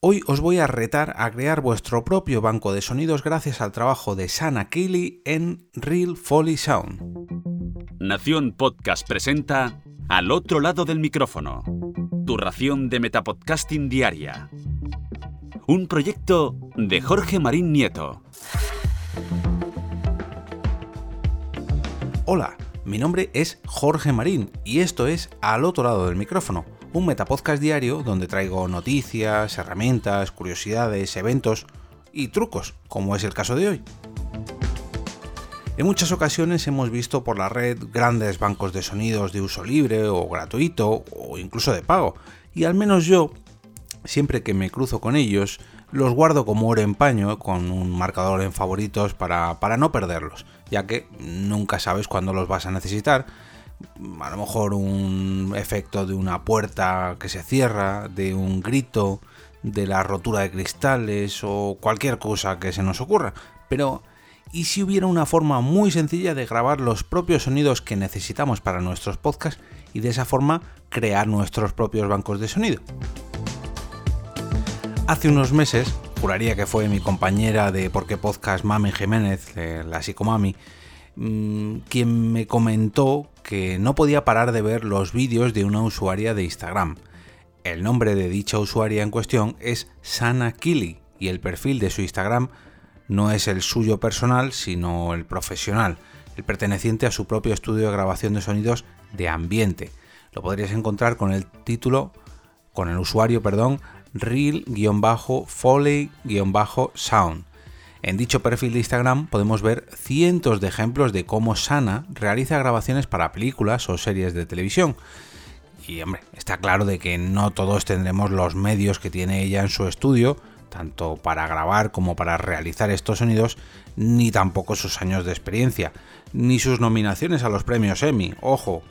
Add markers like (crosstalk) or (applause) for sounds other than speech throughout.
Hoy os voy a retar a crear vuestro propio banco de sonidos gracias al trabajo de Sana Keely en Real Foley Sound. Nación Podcast presenta Al otro lado del micrófono, tu ración de Metapodcasting diaria. Un proyecto de Jorge Marín Nieto. Hola, mi nombre es Jorge Marín y esto es Al otro lado del micrófono un metapodcast diario donde traigo noticias, herramientas, curiosidades, eventos y trucos, como es el caso de hoy. En muchas ocasiones hemos visto por la red grandes bancos de sonidos de uso libre o gratuito o incluso de pago, y al menos yo, siempre que me cruzo con ellos, los guardo como oro en paño con un marcador en favoritos para, para no perderlos, ya que nunca sabes cuándo los vas a necesitar a lo mejor un efecto de una puerta que se cierra, de un grito, de la rotura de cristales o cualquier cosa que se nos ocurra. Pero, ¿y si hubiera una forma muy sencilla de grabar los propios sonidos que necesitamos para nuestros podcasts y de esa forma crear nuestros propios bancos de sonido? Hace unos meses, juraría que fue mi compañera de Por qué Podcast Mami Jiménez, la psicomami, Mm, quien me comentó que no podía parar de ver los vídeos de una usuaria de Instagram. El nombre de dicha usuaria en cuestión es Sana Kili y el perfil de su Instagram no es el suyo personal, sino el profesional, el perteneciente a su propio estudio de grabación de sonidos de ambiente. Lo podrías encontrar con el título, con el usuario, perdón, real-foley-sound. En dicho perfil de Instagram podemos ver cientos de ejemplos de cómo Sana realiza grabaciones para películas o series de televisión. Y hombre, está claro de que no todos tendremos los medios que tiene ella en su estudio, tanto para grabar como para realizar estos sonidos, ni tampoco sus años de experiencia, ni sus nominaciones a los premios Emmy, ojo,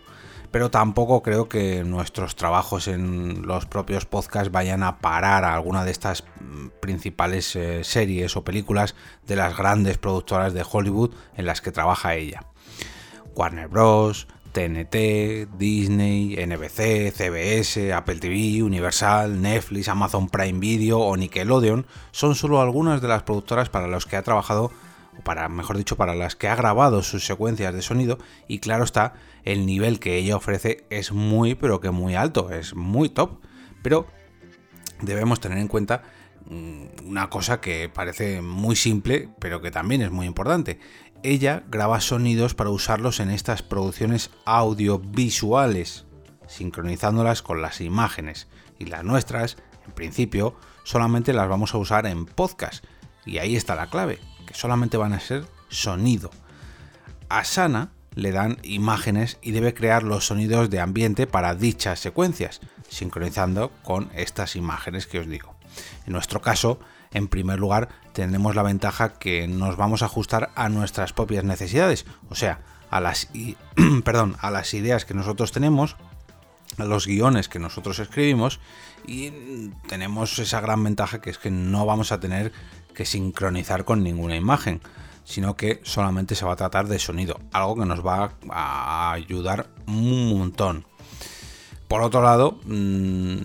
pero tampoco creo que nuestros trabajos en los propios podcasts vayan a parar a alguna de estas mm, principales eh, series o películas de las grandes productoras de Hollywood en las que trabaja ella. Warner Bros., TNT, Disney, NBC, CBS, Apple TV, Universal, Netflix, Amazon Prime Video o Nickelodeon son solo algunas de las productoras para las que ha trabajado para, mejor dicho, para las que ha grabado sus secuencias de sonido y claro está, el nivel que ella ofrece es muy, pero que muy alto, es muy top. Pero debemos tener en cuenta mm, una cosa que parece muy simple, pero que también es muy importante. Ella graba sonidos para usarlos en estas producciones audiovisuales, sincronizándolas con las imágenes. Y las nuestras, en principio, solamente las vamos a usar en podcast. Y ahí está la clave que solamente van a ser sonido. A Sana le dan imágenes y debe crear los sonidos de ambiente para dichas secuencias, sincronizando con estas imágenes que os digo. En nuestro caso, en primer lugar, tendremos la ventaja que nos vamos a ajustar a nuestras propias necesidades, o sea, a las, (clears throat) perdón, a las ideas que nosotros tenemos, a los guiones que nosotros escribimos y tenemos esa gran ventaja que es que no vamos a tener que sincronizar con ninguna imagen, sino que solamente se va a tratar de sonido, algo que nos va a ayudar un montón. Por otro lado, mm,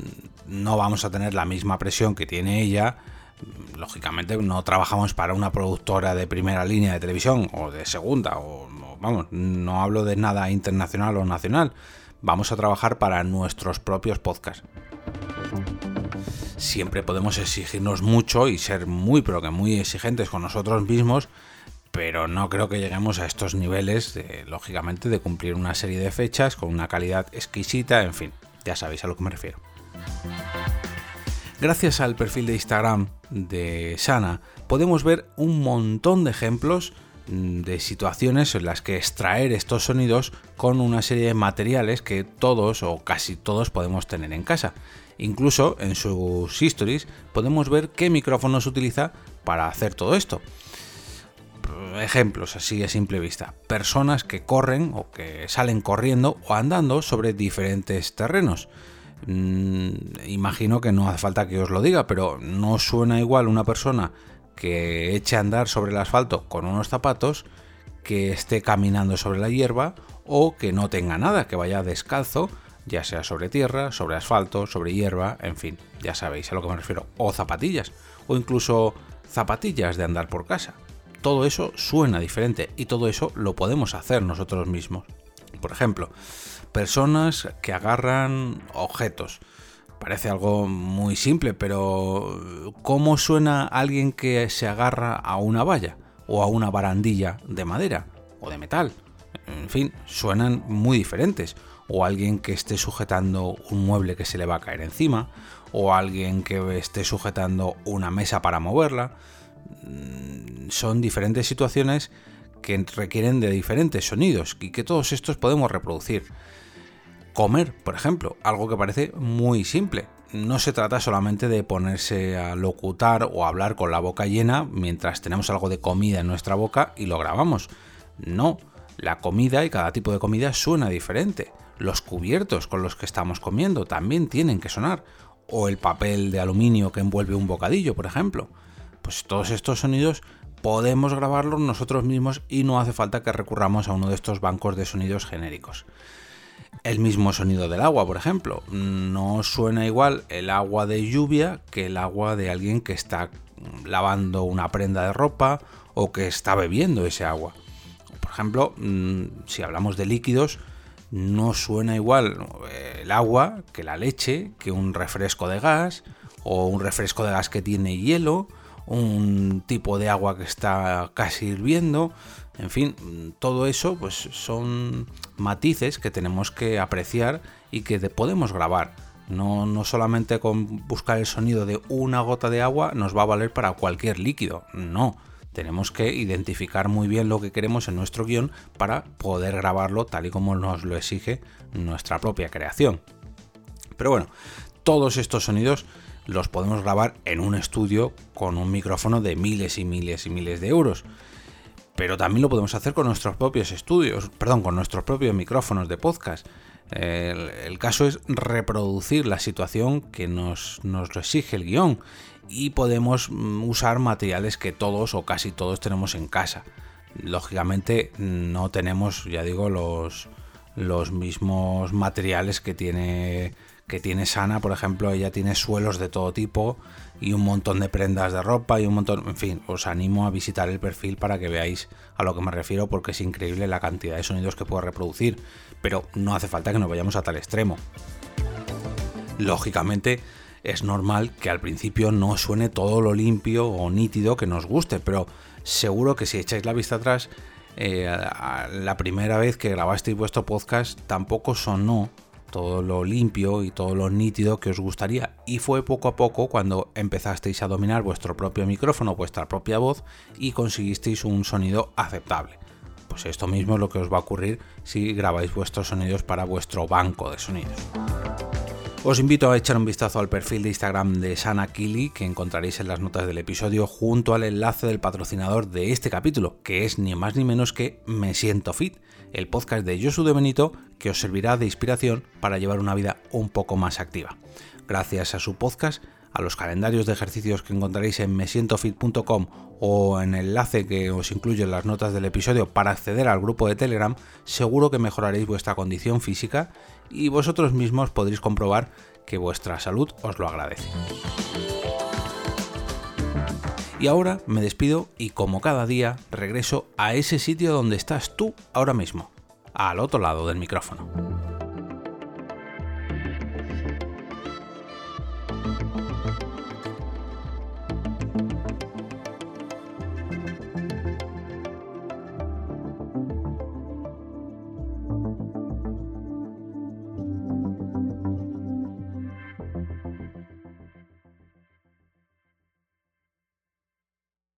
no vamos a tener la misma presión que tiene ella. Lógicamente no trabajamos para una productora de primera línea de televisión o de segunda, o vamos, no hablo de nada internacional o nacional. Vamos a trabajar para nuestros propios podcasts siempre podemos exigirnos mucho y ser muy, pero que muy exigentes con nosotros mismos, pero no creo que lleguemos a estos niveles, lógicamente, de cumplir una serie de fechas con una calidad exquisita, en fin, ya sabéis a lo que me refiero. Gracias al perfil de Instagram de Sana, podemos ver un montón de ejemplos mm, de situaciones en las que extraer estos sonidos con una serie de materiales que todos o casi todos podemos tener en casa. Incluso en sus stories podemos ver qué micrófonos utiliza para hacer todo esto. Ejemplos así a simple vista. Personas que corren o que salen corriendo o andando sobre diferentes terrenos. Mm, imagino que no hace falta que os lo diga, pero no suena igual una persona que eche a andar sobre el asfalto con unos zapatos que esté caminando sobre la hierba o que no tenga nada, que vaya descalzo ya sea sobre tierra, sobre asfalto, sobre hierba, en fin, ya sabéis a lo que me refiero, o zapatillas, o incluso zapatillas de andar por casa. Todo eso suena diferente y todo eso lo podemos hacer nosotros mismos. Por ejemplo, personas que agarran objetos. Parece algo muy simple, pero ¿cómo suena alguien que se agarra a una valla o a una barandilla de madera o de metal? En fin, suenan muy diferentes o alguien que esté sujetando un mueble que se le va a caer encima, o alguien que esté sujetando una mesa para moverla. Mm, son diferentes situaciones que requieren de diferentes sonidos y que todos estos podemos reproducir. Comer, por ejemplo, algo que parece muy simple. No se trata solamente de ponerse a locutar o hablar con la boca llena mientras tenemos algo de comida en nuestra boca y lo grabamos. No, la comida y cada tipo de comida suena diferente. Los cubiertos con los que estamos comiendo también tienen que sonar. O el papel de aluminio que envuelve un bocadillo, por ejemplo. Pues todos estos sonidos podemos grabarlos nosotros mismos y no hace falta que recurramos a uno de estos bancos de sonidos genéricos. El mismo sonido del agua, por ejemplo. No suena igual el agua de lluvia que el agua de alguien que está lavando una prenda de ropa o que está bebiendo ese agua. Por ejemplo, mm, si hablamos de líquidos, no suena igual eh, el agua que la leche, que un refresco de gas, o un refresco de gas que tiene hielo, un tipo de agua que está casi hirviendo, en fin, todo eso pues son matices que tenemos que apreciar y que podemos grabar. No, no solamente con buscar el sonido de una gota de agua nos va a valer para cualquier líquido, no tenemos que identificar muy bien lo que queremos en nuestro guion para poder grabarlo tal y como nos lo exige nuestra propia creación. Pero bueno, todos estos sonidos los podemos grabar en un estudio con un micrófono de miles y miles y miles de euros. Pero también lo podemos hacer con nuestros propios estudios, perdón, con nuestros propios micrófonos de podcast. El, caso es reproducir la situación que nos, nos lo exige el guion y podemos mm, usar materiales que todos o casi todos tenemos en casa. Lógicamente no tenemos, ya digo, los, los mismos materiales que tiene que tiene Sana, por ejemplo, ella tiene suelos de todo tipo y un montón de prendas de ropa y un montón, en fin, os animo a visitar el perfil para que veáis a lo que me refiero porque es increíble la cantidad de sonidos que puede reproducir, pero no hace falta que nos vayamos a tal extremo. Lógicamente, es normal que al principio no suene todo lo limpio o nítido que nos guste, pero seguro que si echáis la vista atrás, eh, la primera vez que grabasteis vuestro podcast tampoco sonó todo lo limpio y todo lo nítido que os gustaría. Y fue poco a poco cuando empezasteis a dominar vuestro propio micrófono, vuestra propia voz y conseguisteis un sonido aceptable. Pues esto mismo es lo que os va a ocurrir si grabáis vuestros sonidos para vuestro banco de sonidos. Os invito a echar un vistazo al perfil de Instagram de Sana Kili que encontraréis en las notas del episodio junto al enlace del patrocinador de este capítulo, que es ni más ni menos que Me Siento Fit, el podcast de Josu de Benito que os servirá de inspiración para llevar una vida un poco más activa. Gracias a su podcast, a los calendarios de ejercicios que encontraréis en mesientofit.com o en el enlace que os incluye en las notas del episodio para acceder al grupo de Telegram, seguro que mejoraréis vuestra condición física y vosotros mismos podréis comprobar que vuestra salud os lo agradece. Y ahora me despido y como cada día regreso a ese sitio donde estás tú ahora mismo, al otro lado del micrófono.